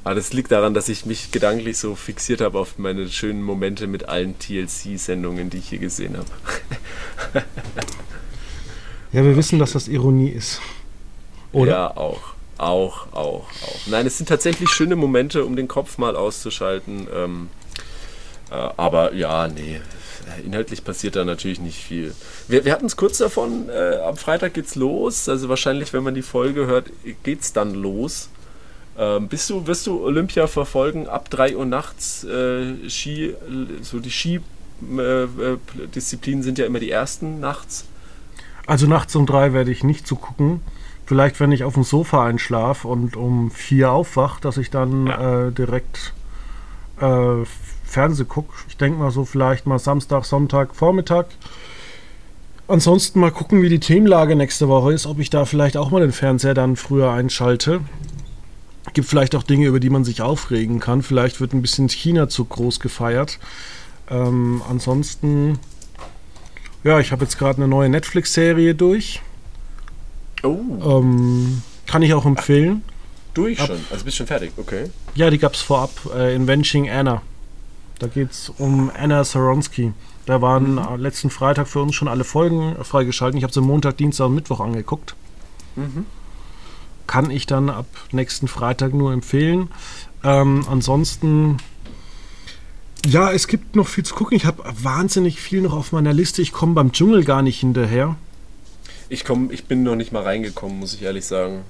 Aber das liegt daran, dass ich mich gedanklich so fixiert habe auf meine schönen Momente mit allen TLC-Sendungen, die ich hier gesehen habe. (laughs) ja, wir wissen, dass das Ironie ist. Oder? Ja, auch. Auch, auch, auch. Nein, es sind tatsächlich schöne Momente, um den Kopf mal auszuschalten. Ähm, äh, aber ja, nee, inhaltlich passiert da natürlich nicht viel. Wir, wir hatten es kurz davon, äh, am Freitag geht's los. Also wahrscheinlich, wenn man die Folge hört, geht's dann los. Ähm, bist du, wirst du Olympia verfolgen ab 3 Uhr nachts? Äh, Ski, so die Ski-Disziplinen äh, sind ja immer die ersten nachts. Also nachts um drei werde ich nicht zugucken. Vielleicht, wenn ich auf dem Sofa einschlafe und um vier aufwach, dass ich dann ja. äh, direkt äh, Fernseh gucke. Ich denke mal so vielleicht mal Samstag, Sonntag, Vormittag. Ansonsten mal gucken, wie die Themenlage nächste Woche ist, ob ich da vielleicht auch mal den Fernseher dann früher einschalte gibt vielleicht auch Dinge, über die man sich aufregen kann. Vielleicht wird ein bisschen China zu groß gefeiert. Ähm, ansonsten, ja, ich habe jetzt gerade eine neue Netflix-Serie durch. Oh. Ähm, kann ich auch empfehlen. Durch Ab, schon? Also bist schon fertig, okay. Ja, die gab es vorab. Äh, Inventing Anna. Da geht es um Anna Saronsky. Da waren mhm. letzten Freitag für uns schon alle Folgen freigeschaltet. Ich habe sie Montag, Dienstag und Mittwoch angeguckt. Mhm kann ich dann ab nächsten Freitag nur empfehlen. Ähm, ansonsten, ja, es gibt noch viel zu gucken. Ich habe wahnsinnig viel noch auf meiner Liste. Ich komme beim Dschungel gar nicht hinterher. Ich, komm, ich bin noch nicht mal reingekommen, muss ich ehrlich sagen.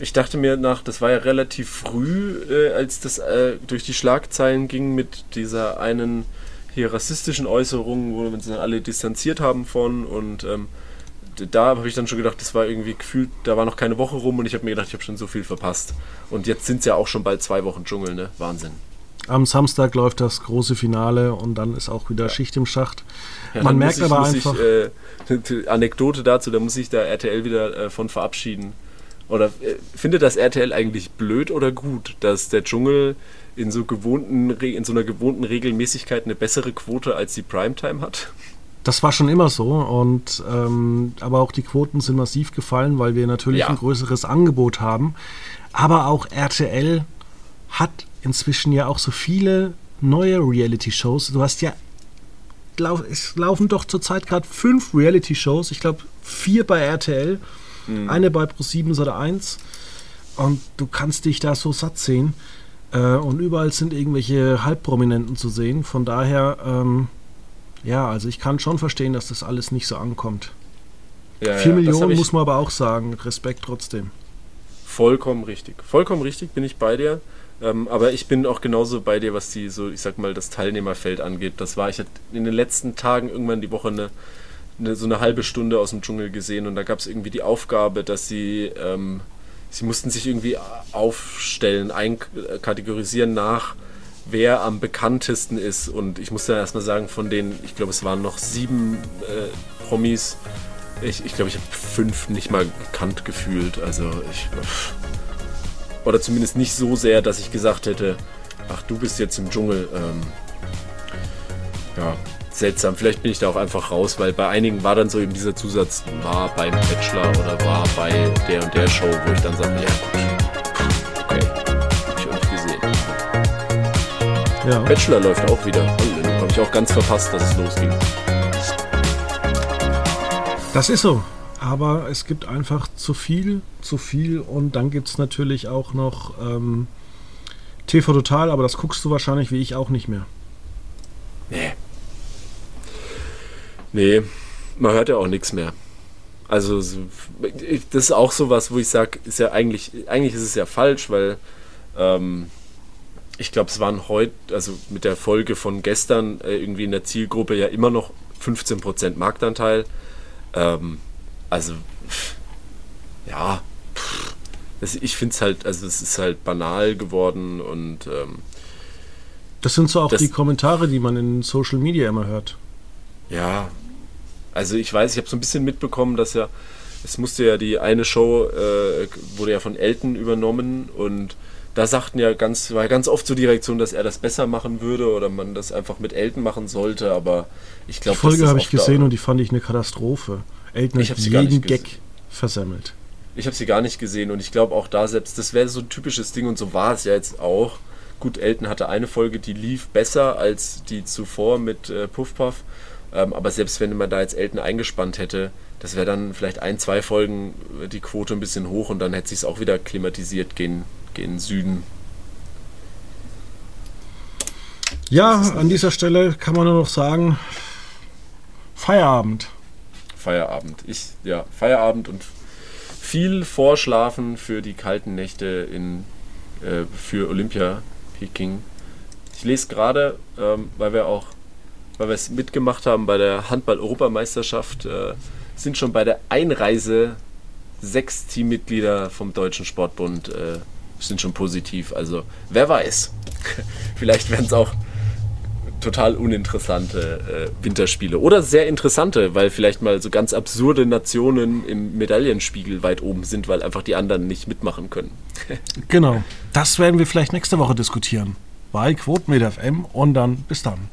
Ich dachte mir nach, das war ja relativ früh, äh, als das äh, durch die Schlagzeilen ging mit dieser einen hier rassistischen Äußerung, wo wir uns alle distanziert haben von und ähm, da habe ich dann schon gedacht, das war irgendwie gefühlt, da war noch keine Woche rum und ich habe mir gedacht, ich habe schon so viel verpasst. Und jetzt sind es ja auch schon bald zwei Wochen Dschungel, ne? Wahnsinn. Am Samstag läuft das große Finale und dann ist auch wieder ja. Schicht im Schacht. Ja, Man merkt ich, aber einfach. Ich, äh, (laughs) Anekdote dazu, da muss sich da RTL wieder äh, von verabschieden. Oder äh, findet das RTL eigentlich blöd oder gut, dass der Dschungel in so, gewohnten, in so einer gewohnten Regelmäßigkeit eine bessere Quote als die Primetime hat? Das war schon immer so und ähm, aber auch die Quoten sind massiv gefallen, weil wir natürlich ja. ein größeres Angebot haben. Aber auch RTL hat inzwischen ja auch so viele neue Reality-Shows. Du hast ja es laufen doch zurzeit gerade fünf Reality-Shows. Ich glaube, vier bei RTL, mhm. eine bei Pro7 oder 1. Und du kannst dich da so satt sehen. Äh, und überall sind irgendwelche Halbprominenten zu sehen. Von daher, ähm, ja, also ich kann schon verstehen, dass das alles nicht so ankommt. Ja, 4 ja, Millionen muss man aber auch sagen. Respekt trotzdem. Vollkommen richtig. Vollkommen richtig bin ich bei dir. Ähm, aber ich bin auch genauso bei dir, was die so, ich sag mal, das Teilnehmerfeld angeht. Das war, ich hatte in den letzten Tagen irgendwann die Woche eine, eine so eine halbe Stunde aus dem Dschungel gesehen und da gab es irgendwie die Aufgabe, dass sie, ähm, sie mussten sich irgendwie aufstellen, einkategorisieren nach, wer am bekanntesten ist. Und ich muss dann erstmal sagen, von den, ich glaube, es waren noch sieben äh, Promis, ich, ich glaube, ich habe fünf nicht mal gekannt gefühlt. Also ich. Oder zumindest nicht so sehr, dass ich gesagt hätte, ach, du bist jetzt im Dschungel. Ähm, ja, seltsam. Vielleicht bin ich da auch einfach raus, weil bei einigen war dann so eben dieser Zusatz, war beim Bachelor oder war bei der und der Show, wo ich dann sage, ja gut, okay, hab ich auch nicht gesehen. Ja. Bachelor läuft auch wieder. Habe ich auch ganz verpasst, dass es losging. Das ist so. Aber es gibt einfach zu viel, zu viel. Und dann gibt es natürlich auch noch ähm, TV Total, aber das guckst du wahrscheinlich wie ich auch nicht mehr. Nee. Nee, man hört ja auch nichts mehr. Also das ist auch sowas, wo ich sage, ist ja eigentlich, eigentlich ist es ja falsch, weil ähm, ich glaube, es waren heute, also mit der Folge von gestern äh, irgendwie in der Zielgruppe ja immer noch 15% Marktanteil. Ähm, also, ja, das, ich finde es halt, also es ist halt banal geworden und ähm, das sind so auch das, die Kommentare, die man in Social Media immer hört. Ja, also ich weiß, ich habe so ein bisschen mitbekommen, dass ja, es musste ja die eine Show, äh, wurde ja von Elton übernommen und da sagten ja ganz, war ganz oft so die Reaktion, dass er das besser machen würde oder man das einfach mit Elton machen sollte, aber ich glaube, Die Folge habe ich gesehen und die fand ich eine Katastrophe. Elton hat jeden Gag versemmelt. Ich habe sie gar nicht gesehen und ich glaube auch da selbst, das wäre so ein typisches Ding und so war es ja jetzt auch. Gut, Elton hatte eine Folge, die lief besser als die zuvor mit äh, Puff Puff, ähm, aber selbst wenn man da jetzt Elton eingespannt hätte, das wäre dann vielleicht ein, zwei Folgen äh, die Quote ein bisschen hoch und dann hätte sich es auch wieder klimatisiert gehen gen Süden. Ja, an dieser Stelle kann man nur noch sagen, Feierabend. Feierabend. Ich, ja, Feierabend und viel Vorschlafen für die kalten Nächte in, äh, für Olympia Peking. Ich lese gerade, ähm, weil wir auch, weil wir es mitgemacht haben bei der Handball-Europameisterschaft, äh, sind schon bei der Einreise sechs Teammitglieder vom Deutschen Sportbund äh, sind schon positiv. Also wer weiß. (laughs) Vielleicht werden es auch total uninteressante äh, Winterspiele. Oder sehr interessante, weil vielleicht mal so ganz absurde Nationen im Medaillenspiegel weit oben sind, weil einfach die anderen nicht mitmachen können. (laughs) genau. Das werden wir vielleicht nächste Woche diskutieren. Bei Quotenmeter FM und dann bis dann.